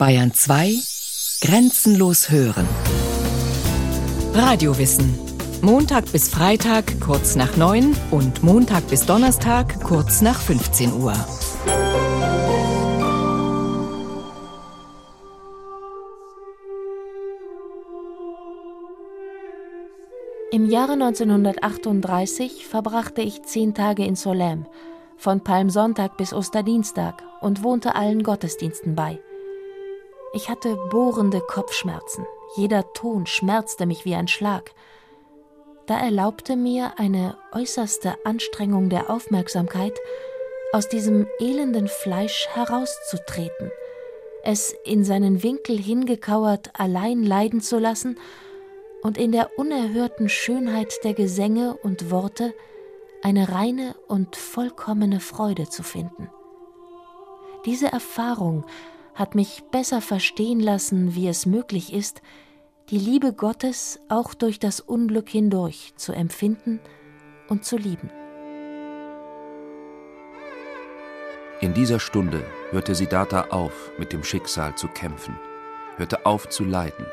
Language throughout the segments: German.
Bayern 2 Grenzenlos hören. Radiowissen. Montag bis Freitag kurz nach 9 und Montag bis Donnerstag kurz nach 15 Uhr. Im Jahre 1938 verbrachte ich zehn Tage in Solem, von Palmsonntag bis Osterdienstag und wohnte allen Gottesdiensten bei. Ich hatte bohrende Kopfschmerzen, jeder Ton schmerzte mich wie ein Schlag. Da erlaubte mir eine äußerste Anstrengung der Aufmerksamkeit, aus diesem elenden Fleisch herauszutreten, es in seinen Winkel hingekauert allein leiden zu lassen und in der unerhörten Schönheit der Gesänge und Worte eine reine und vollkommene Freude zu finden. Diese Erfahrung hat mich besser verstehen lassen, wie es möglich ist, die Liebe Gottes auch durch das Unglück hindurch zu empfinden und zu lieben. In dieser Stunde hörte Siddhartha auf, mit dem Schicksal zu kämpfen, hörte auf zu leiden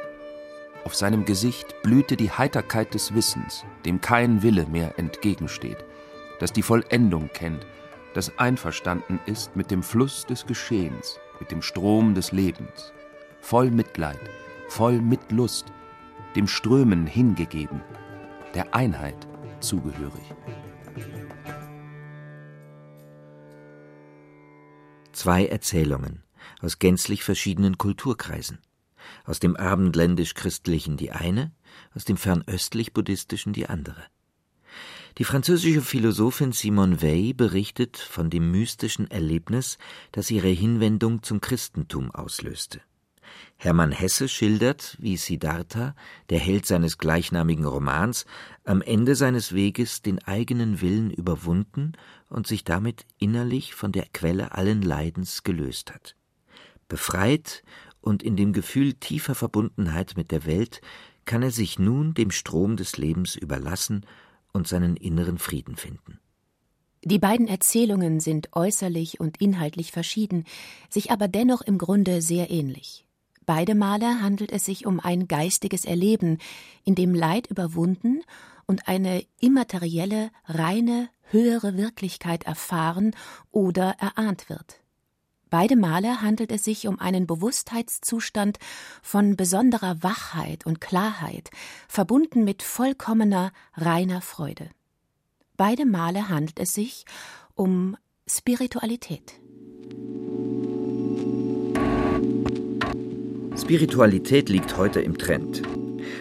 auf seinem Gesicht blühte die Heiterkeit des Wissens, dem kein Wille mehr entgegensteht, das die Vollendung kennt, das einverstanden ist mit dem Fluss des Geschehens, mit dem Strom des Lebens, voll Mitleid, voll Mitlust, dem Strömen hingegeben, der Einheit zugehörig. Zwei Erzählungen aus gänzlich verschiedenen Kulturkreisen aus dem abendländisch-christlichen die eine, aus dem fernöstlich-buddhistischen die andere. Die französische Philosophin Simone Weil berichtet von dem mystischen Erlebnis, das ihre Hinwendung zum Christentum auslöste. Hermann Hesse schildert, wie Siddhartha, der Held seines gleichnamigen Romans, am Ende seines Weges den eigenen Willen überwunden und sich damit innerlich von der Quelle allen Leidens gelöst hat. Befreit und in dem Gefühl tiefer Verbundenheit mit der Welt kann er sich nun dem Strom des Lebens überlassen und seinen inneren Frieden finden. Die beiden Erzählungen sind äußerlich und inhaltlich verschieden, sich aber dennoch im Grunde sehr ähnlich. Beide Male handelt es sich um ein geistiges Erleben, in dem Leid überwunden und eine immaterielle, reine, höhere Wirklichkeit erfahren oder erahnt wird. Beide Male handelt es sich um einen Bewusstheitszustand von besonderer Wachheit und Klarheit, verbunden mit vollkommener, reiner Freude. Beide Male handelt es sich um Spiritualität. Spiritualität liegt heute im Trend.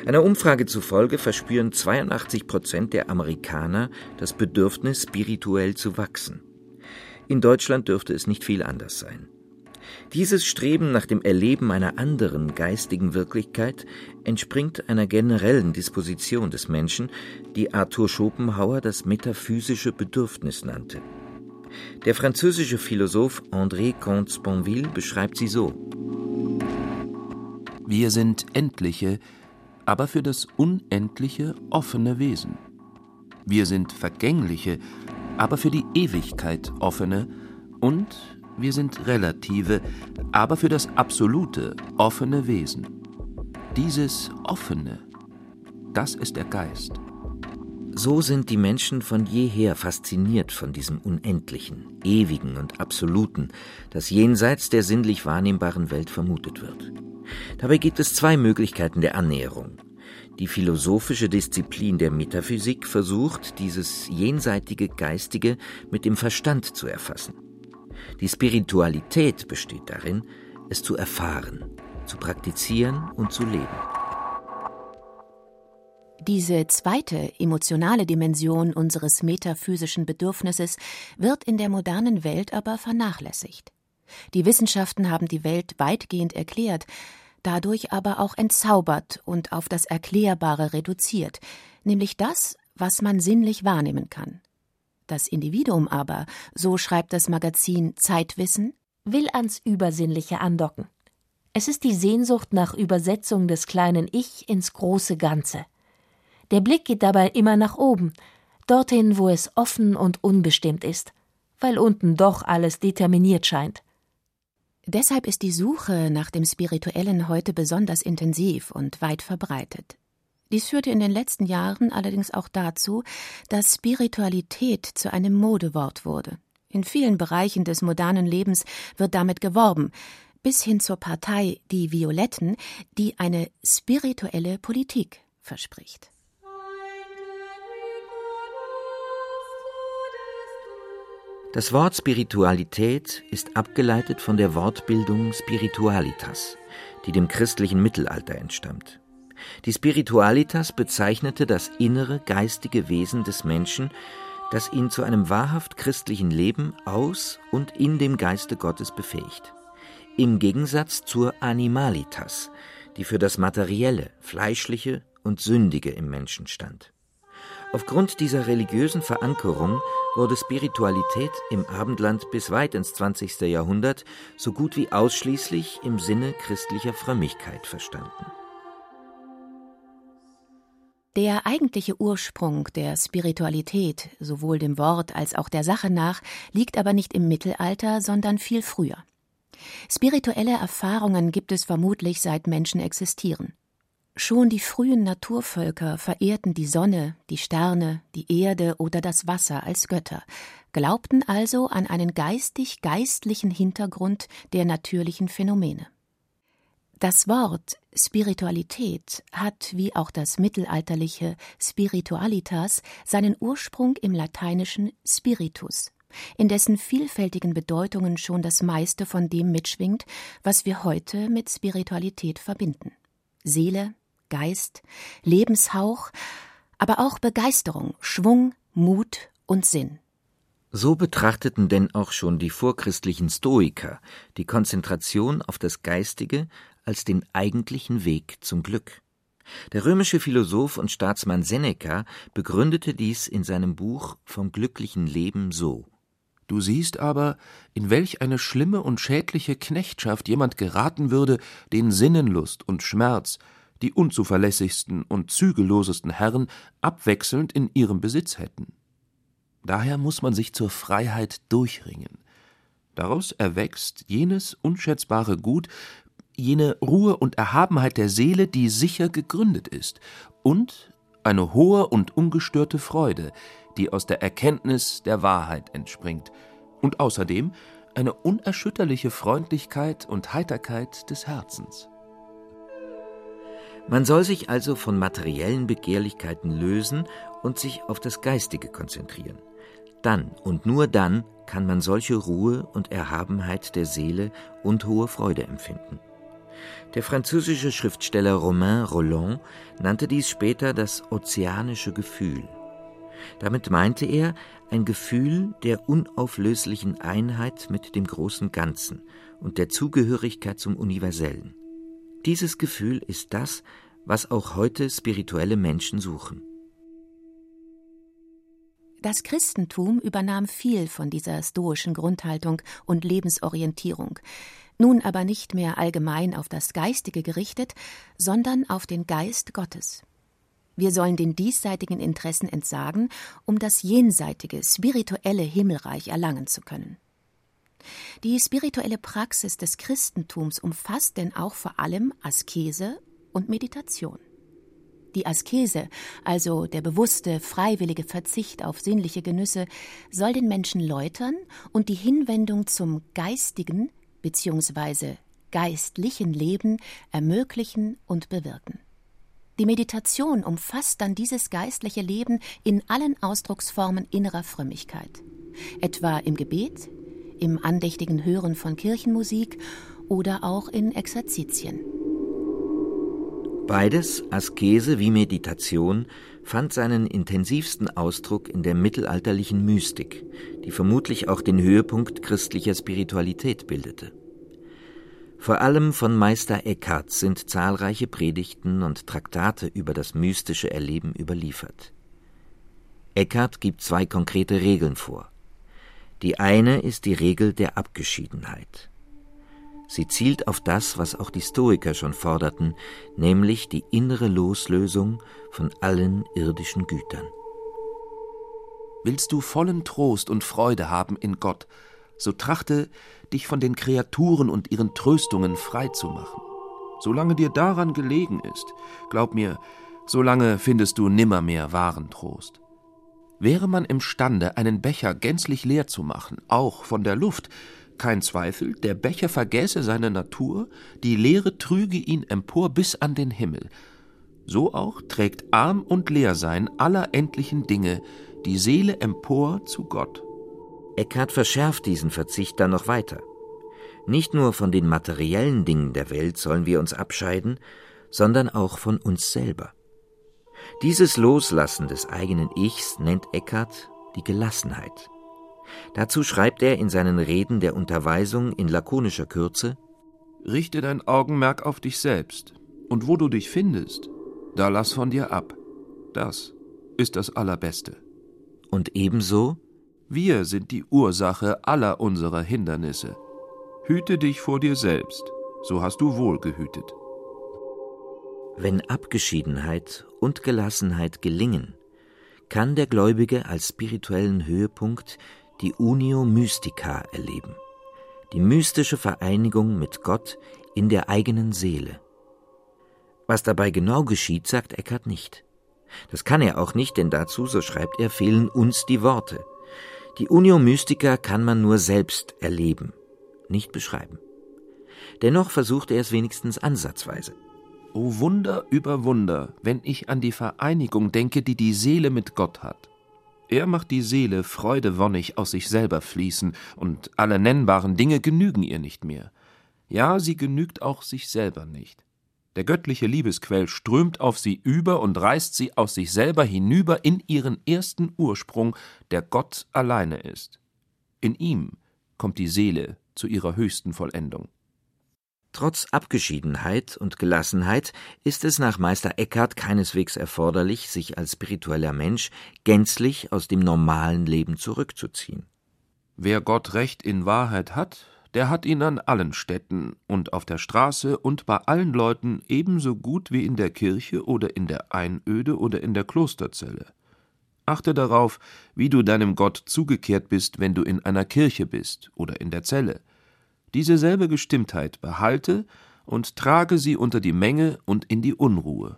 Einer Umfrage zufolge verspüren 82 Prozent der Amerikaner das Bedürfnis, spirituell zu wachsen. In Deutschland dürfte es nicht viel anders sein. Dieses Streben nach dem Erleben einer anderen geistigen Wirklichkeit entspringt einer generellen Disposition des Menschen, die Arthur Schopenhauer das metaphysische Bedürfnis nannte. Der französische Philosoph André Comte-Sponville beschreibt sie so: Wir sind endliche, aber für das Unendliche offene Wesen. Wir sind vergängliche, aber für die Ewigkeit offene und wir sind relative, aber für das Absolute offene Wesen. Dieses Offene, das ist der Geist. So sind die Menschen von jeher fasziniert von diesem Unendlichen, Ewigen und Absoluten, das jenseits der sinnlich wahrnehmbaren Welt vermutet wird. Dabei gibt es zwei Möglichkeiten der Annäherung. Die philosophische Disziplin der Metaphysik versucht, dieses jenseitige Geistige mit dem Verstand zu erfassen. Die Spiritualität besteht darin, es zu erfahren, zu praktizieren und zu leben. Diese zweite emotionale Dimension unseres metaphysischen Bedürfnisses wird in der modernen Welt aber vernachlässigt. Die Wissenschaften haben die Welt weitgehend erklärt, dadurch aber auch entzaubert und auf das Erklärbare reduziert, nämlich das, was man sinnlich wahrnehmen kann. Das Individuum aber, so schreibt das Magazin Zeitwissen, will ans Übersinnliche andocken. Es ist die Sehnsucht nach Übersetzung des kleinen Ich ins große Ganze. Der Blick geht dabei immer nach oben, dorthin, wo es offen und unbestimmt ist, weil unten doch alles determiniert scheint. Deshalb ist die Suche nach dem Spirituellen heute besonders intensiv und weit verbreitet. Dies führte in den letzten Jahren allerdings auch dazu, dass Spiritualität zu einem Modewort wurde. In vielen Bereichen des modernen Lebens wird damit geworben, bis hin zur Partei Die Violetten, die eine spirituelle Politik verspricht. Das Wort Spiritualität ist abgeleitet von der Wortbildung Spiritualitas, die dem christlichen Mittelalter entstammt. Die Spiritualitas bezeichnete das innere geistige Wesen des Menschen, das ihn zu einem wahrhaft christlichen Leben aus und in dem Geiste Gottes befähigt. Im Gegensatz zur Animalitas, die für das Materielle, Fleischliche und Sündige im Menschen stand. Aufgrund dieser religiösen Verankerung wurde Spiritualität im Abendland bis weit ins 20. Jahrhundert so gut wie ausschließlich im Sinne christlicher Frömmigkeit verstanden. Der eigentliche Ursprung der Spiritualität, sowohl dem Wort als auch der Sache nach, liegt aber nicht im Mittelalter, sondern viel früher. Spirituelle Erfahrungen gibt es vermutlich seit Menschen existieren. Schon die frühen Naturvölker verehrten die Sonne, die Sterne, die Erde oder das Wasser als Götter, glaubten also an einen geistig-geistlichen Hintergrund der natürlichen Phänomene. Das Wort Spiritualität hat, wie auch das mittelalterliche Spiritualitas, seinen Ursprung im lateinischen Spiritus, in dessen vielfältigen Bedeutungen schon das meiste von dem mitschwingt, was wir heute mit Spiritualität verbinden. Seele, Geist, Lebenshauch, aber auch Begeisterung, Schwung, Mut und Sinn. So betrachteten denn auch schon die vorchristlichen Stoiker die Konzentration auf das Geistige als den eigentlichen Weg zum Glück. Der römische Philosoph und Staatsmann Seneca begründete dies in seinem Buch Vom glücklichen Leben so Du siehst aber, in welch eine schlimme und schädliche Knechtschaft jemand geraten würde, den Sinnenlust und Schmerz, die unzuverlässigsten und zügellosesten Herren abwechselnd in ihrem Besitz hätten. Daher muss man sich zur Freiheit durchringen. Daraus erwächst jenes unschätzbare Gut, jene Ruhe und Erhabenheit der Seele, die sicher gegründet ist, und eine hohe und ungestörte Freude, die aus der Erkenntnis der Wahrheit entspringt, und außerdem eine unerschütterliche Freundlichkeit und Heiterkeit des Herzens. Man soll sich also von materiellen Begehrlichkeiten lösen und sich auf das Geistige konzentrieren. Dann und nur dann kann man solche Ruhe und Erhabenheit der Seele und hohe Freude empfinden. Der französische Schriftsteller Romain Roland nannte dies später das ozeanische Gefühl. Damit meinte er ein Gefühl der unauflöslichen Einheit mit dem großen Ganzen und der Zugehörigkeit zum Universellen. Dieses Gefühl ist das, was auch heute spirituelle Menschen suchen. Das Christentum übernahm viel von dieser stoischen Grundhaltung und Lebensorientierung, nun aber nicht mehr allgemein auf das Geistige gerichtet, sondern auf den Geist Gottes. Wir sollen den diesseitigen Interessen entsagen, um das jenseitige, spirituelle Himmelreich erlangen zu können. Die spirituelle Praxis des Christentums umfasst denn auch vor allem Askese und Meditation. Die Askese, also der bewusste, freiwillige Verzicht auf sinnliche Genüsse, soll den Menschen läutern und die Hinwendung zum geistigen bzw. geistlichen Leben ermöglichen und bewirken. Die Meditation umfasst dann dieses geistliche Leben in allen Ausdrucksformen innerer Frömmigkeit, etwa im Gebet, im andächtigen Hören von Kirchenmusik oder auch in Exerzitien. Beides, Askese wie Meditation, fand seinen intensivsten Ausdruck in der mittelalterlichen Mystik, die vermutlich auch den Höhepunkt christlicher Spiritualität bildete. Vor allem von Meister Eckhart sind zahlreiche Predigten und Traktate über das mystische Erleben überliefert. Eckhart gibt zwei konkrete Regeln vor. Die eine ist die Regel der Abgeschiedenheit. Sie zielt auf das, was auch die Stoiker schon forderten, nämlich die innere Loslösung von allen irdischen Gütern. Willst du vollen Trost und Freude haben in Gott, so trachte, dich von den Kreaturen und ihren Tröstungen frei zu machen. Solange dir daran gelegen ist, glaub mir, solange findest du nimmermehr wahren Trost. Wäre man imstande, einen Becher gänzlich leer zu machen, auch von der Luft, kein Zweifel, der Becher vergäße seine Natur, die Leere trüge ihn empor bis an den Himmel. So auch trägt Arm und Leersein aller endlichen Dinge die Seele empor zu Gott. Eckhart verschärft diesen Verzicht dann noch weiter. Nicht nur von den materiellen Dingen der Welt sollen wir uns abscheiden, sondern auch von uns selber. Dieses Loslassen des eigenen Ichs nennt Eckhart die Gelassenheit. Dazu schreibt er in seinen Reden der Unterweisung in lakonischer Kürze Richte dein Augenmerk auf dich selbst, und wo du dich findest, da lass von dir ab. Das ist das Allerbeste. Und ebenso Wir sind die Ursache aller unserer Hindernisse. Hüte dich vor dir selbst, so hast du wohl gehütet. Wenn Abgeschiedenheit und Gelassenheit gelingen, kann der Gläubige als spirituellen Höhepunkt die Unio Mystica erleben, die mystische Vereinigung mit Gott in der eigenen Seele. Was dabei genau geschieht, sagt Eckhart nicht. Das kann er auch nicht, denn dazu, so schreibt er, fehlen uns die Worte. Die Unio Mystica kann man nur selbst erleben, nicht beschreiben. Dennoch versucht er es wenigstens ansatzweise. O Wunder über Wunder, wenn ich an die Vereinigung denke, die die Seele mit Gott hat. Er macht die Seele freudewonnig aus sich selber fließen, und alle nennbaren Dinge genügen ihr nicht mehr. Ja, sie genügt auch sich selber nicht. Der göttliche Liebesquell strömt auf sie über und reißt sie aus sich selber hinüber in ihren ersten Ursprung, der Gott alleine ist. In ihm kommt die Seele zu ihrer höchsten Vollendung. Trotz Abgeschiedenheit und Gelassenheit ist es nach Meister Eckhart keineswegs erforderlich, sich als spiritueller Mensch gänzlich aus dem normalen Leben zurückzuziehen. Wer Gott recht in Wahrheit hat, der hat ihn an allen Städten und auf der Straße und bei allen Leuten ebenso gut wie in der Kirche oder in der Einöde oder in der Klosterzelle. Achte darauf, wie du deinem Gott zugekehrt bist, wenn du in einer Kirche bist oder in der Zelle. Diese selbe Gestimmtheit behalte und trage sie unter die Menge und in die Unruhe.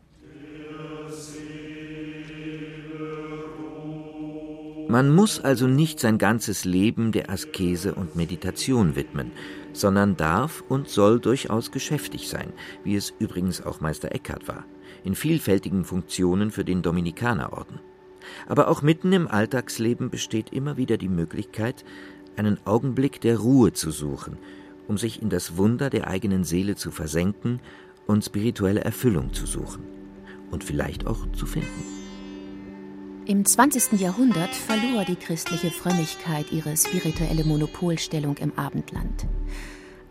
Man muss also nicht sein ganzes Leben der Askese und Meditation widmen, sondern darf und soll durchaus geschäftig sein, wie es übrigens auch Meister Eckhart war, in vielfältigen Funktionen für den Dominikanerorden. Aber auch mitten im Alltagsleben besteht immer wieder die Möglichkeit, einen Augenblick der Ruhe zu suchen, um sich in das Wunder der eigenen Seele zu versenken und spirituelle Erfüllung zu suchen und vielleicht auch zu finden. Im 20. Jahrhundert verlor die christliche Frömmigkeit ihre spirituelle Monopolstellung im Abendland.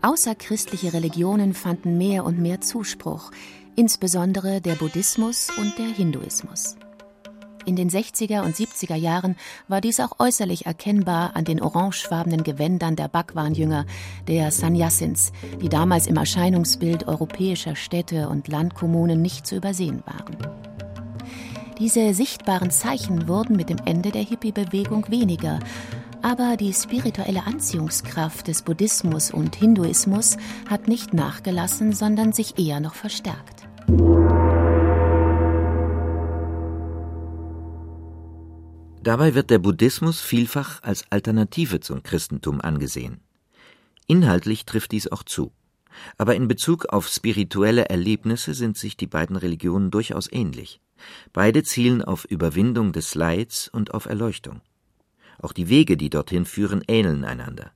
Außerchristliche Religionen fanden mehr und mehr Zuspruch, insbesondere der Buddhismus und der Hinduismus. In den 60er und 70er Jahren war dies auch äußerlich erkennbar an den orangefarbenen Gewändern der Bhagwan-Jünger, der Sannyasins, die damals im Erscheinungsbild europäischer Städte und Landkommunen nicht zu übersehen waren. Diese sichtbaren Zeichen wurden mit dem Ende der Hippie-Bewegung weniger, aber die spirituelle Anziehungskraft des Buddhismus und Hinduismus hat nicht nachgelassen, sondern sich eher noch verstärkt. Dabei wird der Buddhismus vielfach als Alternative zum Christentum angesehen. Inhaltlich trifft dies auch zu. Aber in Bezug auf spirituelle Erlebnisse sind sich die beiden Religionen durchaus ähnlich. Beide zielen auf Überwindung des Leids und auf Erleuchtung. Auch die Wege, die dorthin führen, ähneln einander.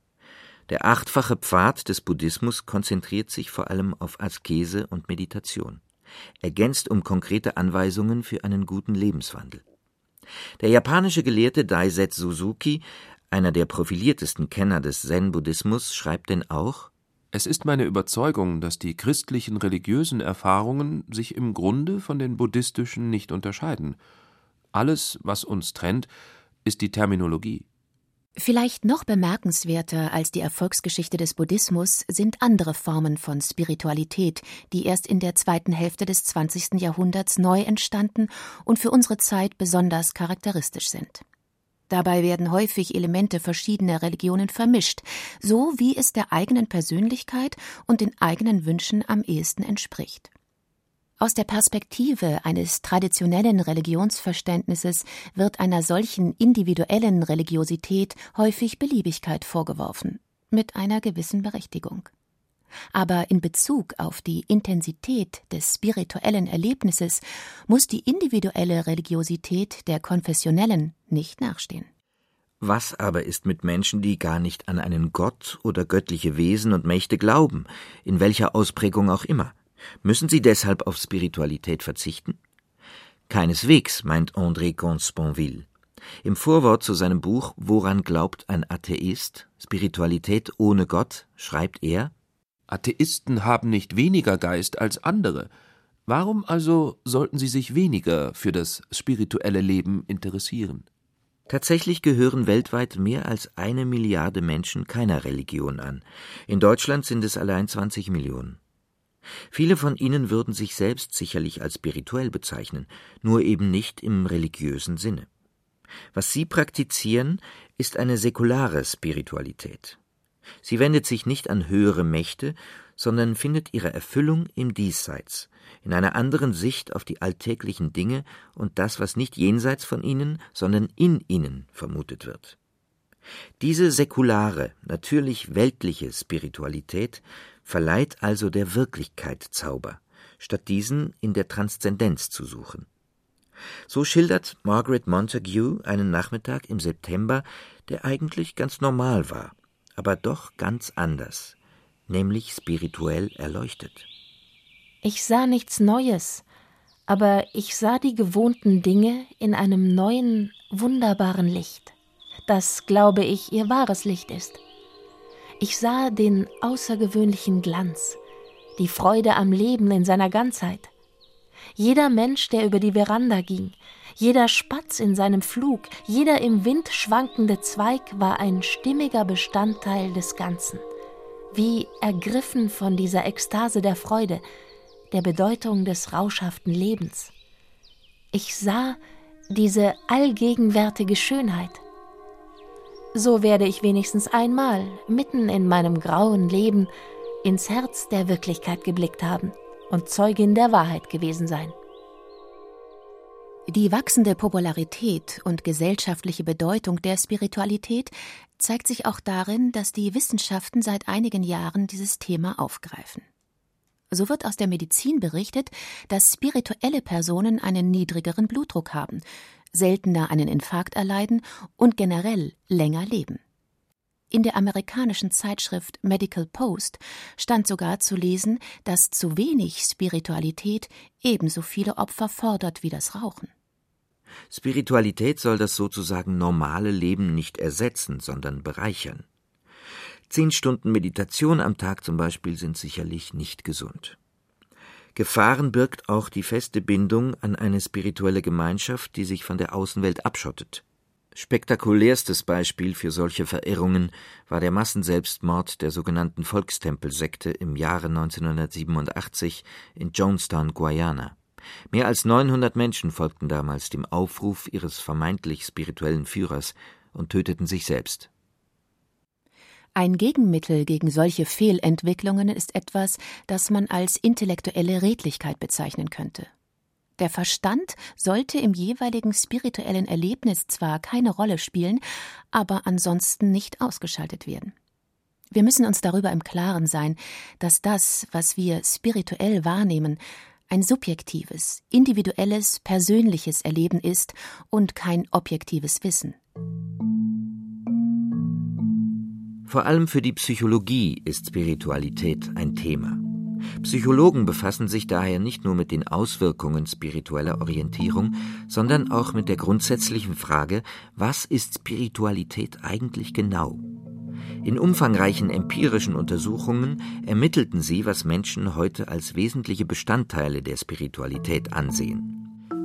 Der achtfache Pfad des Buddhismus konzentriert sich vor allem auf Askese und Meditation, ergänzt um konkrete Anweisungen für einen guten Lebenswandel. Der japanische Gelehrte Daisetsu Suzuki, einer der profiliertesten Kenner des Zen-Buddhismus, schreibt denn auch Es ist meine Überzeugung, dass die christlichen religiösen Erfahrungen sich im Grunde von den buddhistischen nicht unterscheiden. Alles, was uns trennt, ist die Terminologie. Vielleicht noch bemerkenswerter als die Erfolgsgeschichte des Buddhismus sind andere Formen von Spiritualität, die erst in der zweiten Hälfte des 20. Jahrhunderts neu entstanden und für unsere Zeit besonders charakteristisch sind. Dabei werden häufig Elemente verschiedener Religionen vermischt, so wie es der eigenen Persönlichkeit und den eigenen Wünschen am ehesten entspricht. Aus der Perspektive eines traditionellen Religionsverständnisses wird einer solchen individuellen Religiosität häufig Beliebigkeit vorgeworfen, mit einer gewissen Berechtigung. Aber in Bezug auf die Intensität des spirituellen Erlebnisses muss die individuelle Religiosität der konfessionellen nicht nachstehen. Was aber ist mit Menschen, die gar nicht an einen Gott oder göttliche Wesen und Mächte glauben, in welcher Ausprägung auch immer? Müssen sie deshalb auf Spiritualität verzichten? Keineswegs, meint André Comte-Sponville. Im Vorwort zu seinem Buch Woran glaubt ein Atheist? Spiritualität ohne Gott schreibt er Atheisten haben nicht weniger Geist als andere. Warum also sollten sie sich weniger für das spirituelle Leben interessieren? Tatsächlich gehören weltweit mehr als eine Milliarde Menschen keiner Religion an. In Deutschland sind es allein 20 Millionen. Viele von ihnen würden sich selbst sicherlich als spirituell bezeichnen, nur eben nicht im religiösen Sinne. Was sie praktizieren, ist eine säkulare Spiritualität. Sie wendet sich nicht an höhere Mächte, sondern findet ihre Erfüllung im Diesseits, in einer anderen Sicht auf die alltäglichen Dinge und das, was nicht jenseits von ihnen, sondern in ihnen vermutet wird. Diese säkulare, natürlich weltliche Spiritualität verleiht also der Wirklichkeit Zauber, statt diesen in der Transzendenz zu suchen. So schildert Margaret Montague einen Nachmittag im September, der eigentlich ganz normal war aber doch ganz anders, nämlich spirituell erleuchtet. Ich sah nichts Neues, aber ich sah die gewohnten Dinge in einem neuen, wunderbaren Licht, das, glaube ich, ihr wahres Licht ist. Ich sah den außergewöhnlichen Glanz, die Freude am Leben in seiner Ganzheit. Jeder Mensch, der über die Veranda ging, jeder Spatz in seinem Flug, jeder im Wind schwankende Zweig war ein stimmiger Bestandteil des Ganzen, wie ergriffen von dieser Ekstase der Freude, der Bedeutung des rauschhaften Lebens. Ich sah diese allgegenwärtige Schönheit. So werde ich wenigstens einmal, mitten in meinem grauen Leben, ins Herz der Wirklichkeit geblickt haben und Zeugin der Wahrheit gewesen sein. Die wachsende Popularität und gesellschaftliche Bedeutung der Spiritualität zeigt sich auch darin, dass die Wissenschaften seit einigen Jahren dieses Thema aufgreifen. So wird aus der Medizin berichtet, dass spirituelle Personen einen niedrigeren Blutdruck haben, seltener einen Infarkt erleiden und generell länger leben. In der amerikanischen Zeitschrift Medical Post stand sogar zu lesen, dass zu wenig Spiritualität ebenso viele Opfer fordert wie das Rauchen. Spiritualität soll das sozusagen normale Leben nicht ersetzen, sondern bereichern. Zehn Stunden Meditation am Tag zum Beispiel sind sicherlich nicht gesund. Gefahren birgt auch die feste Bindung an eine spirituelle Gemeinschaft, die sich von der Außenwelt abschottet. Spektakulärstes Beispiel für solche Verirrungen war der Massenselbstmord der sogenannten Volkstempelsekte im Jahre 1987 in Jonestown, Guyana. Mehr als 900 Menschen folgten damals dem Aufruf ihres vermeintlich spirituellen Führers und töteten sich selbst. Ein Gegenmittel gegen solche Fehlentwicklungen ist etwas, das man als intellektuelle Redlichkeit bezeichnen könnte. Der Verstand sollte im jeweiligen spirituellen Erlebnis zwar keine Rolle spielen, aber ansonsten nicht ausgeschaltet werden. Wir müssen uns darüber im Klaren sein, dass das, was wir spirituell wahrnehmen, ein subjektives, individuelles, persönliches Erleben ist und kein objektives Wissen. Vor allem für die Psychologie ist Spiritualität ein Thema. Psychologen befassen sich daher nicht nur mit den Auswirkungen spiritueller Orientierung, sondern auch mit der grundsätzlichen Frage, was ist Spiritualität eigentlich genau? In umfangreichen empirischen Untersuchungen ermittelten sie, was Menschen heute als wesentliche Bestandteile der Spiritualität ansehen.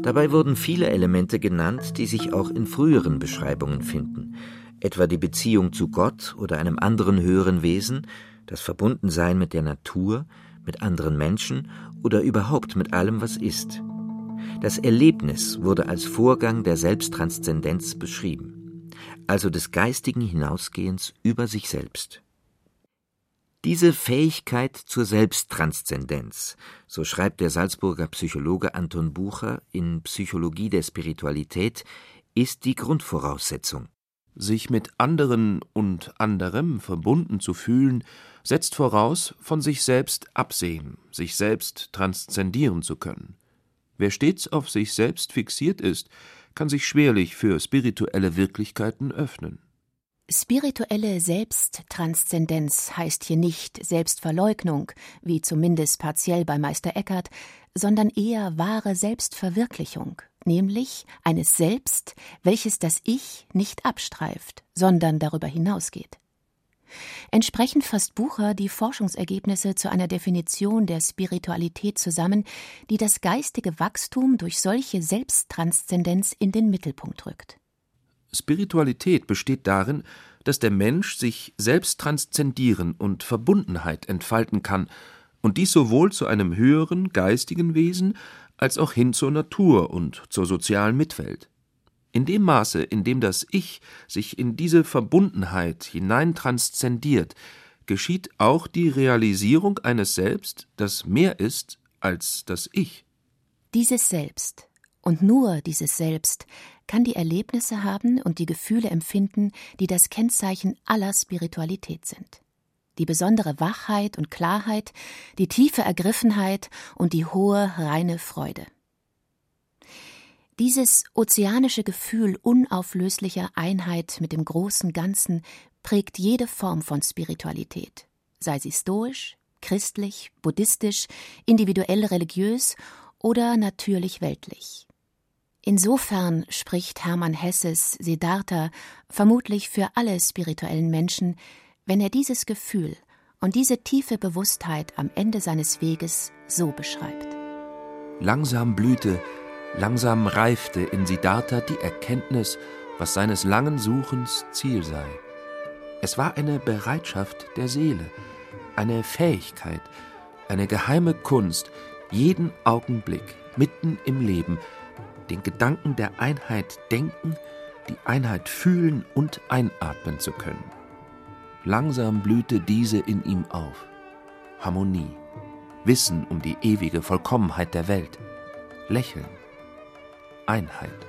Dabei wurden viele Elemente genannt, die sich auch in früheren Beschreibungen finden, etwa die Beziehung zu Gott oder einem anderen höheren Wesen, das Verbundensein mit der Natur, mit anderen Menschen oder überhaupt mit allem, was ist. Das Erlebnis wurde als Vorgang der Selbsttranszendenz beschrieben. also des geistigen Hinausgehens über sich selbst. Diese Fähigkeit zur Selbsttranszendenz, so schreibt der Salzburger Psychologe Anton Bucher in Psychologie der Spiritualität, ist die Grundvoraussetzung. Sich mit anderen und anderem verbunden zu fühlen, setzt voraus, von sich selbst absehen, sich selbst transzendieren zu können. Wer stets auf sich selbst fixiert ist, kann sich schwerlich für spirituelle Wirklichkeiten öffnen. Spirituelle Selbsttranszendenz heißt hier nicht Selbstverleugnung, wie zumindest partiell bei Meister Eckhart, sondern eher wahre Selbstverwirklichung, nämlich eines Selbst, welches das Ich nicht abstreift, sondern darüber hinausgeht. Entsprechend fasst Bucher die Forschungsergebnisse zu einer Definition der Spiritualität zusammen, die das geistige Wachstum durch solche Selbsttranszendenz in den Mittelpunkt rückt. Spiritualität besteht darin, dass der Mensch sich selbst transzendieren und Verbundenheit entfalten kann, und dies sowohl zu einem höheren geistigen Wesen als auch hin zur Natur und zur sozialen Mitwelt. In dem Maße, in dem das Ich sich in diese Verbundenheit hinein transzendiert, geschieht auch die Realisierung eines Selbst, das mehr ist als das Ich. Dieses Selbst und nur dieses Selbst kann die Erlebnisse haben und die Gefühle empfinden, die das Kennzeichen aller Spiritualität sind. Die besondere Wachheit und Klarheit, die tiefe Ergriffenheit und die hohe, reine Freude. Dieses ozeanische Gefühl unauflöslicher Einheit mit dem großen Ganzen prägt jede Form von Spiritualität, sei sie stoisch, christlich, buddhistisch, individuell religiös oder natürlich weltlich. Insofern spricht Hermann Hesses Siddhartha vermutlich für alle spirituellen Menschen, wenn er dieses Gefühl und diese tiefe Bewusstheit am Ende seines Weges so beschreibt. Langsam blühte, langsam reifte in Siddhartha die Erkenntnis, was seines langen Suchens Ziel sei. Es war eine Bereitschaft der Seele, eine Fähigkeit, eine geheime Kunst, jeden Augenblick, mitten im Leben, den Gedanken der Einheit denken, die Einheit fühlen und einatmen zu können. Langsam blühte diese in ihm auf. Harmonie, Wissen um die ewige Vollkommenheit der Welt, Lächeln, Einheit.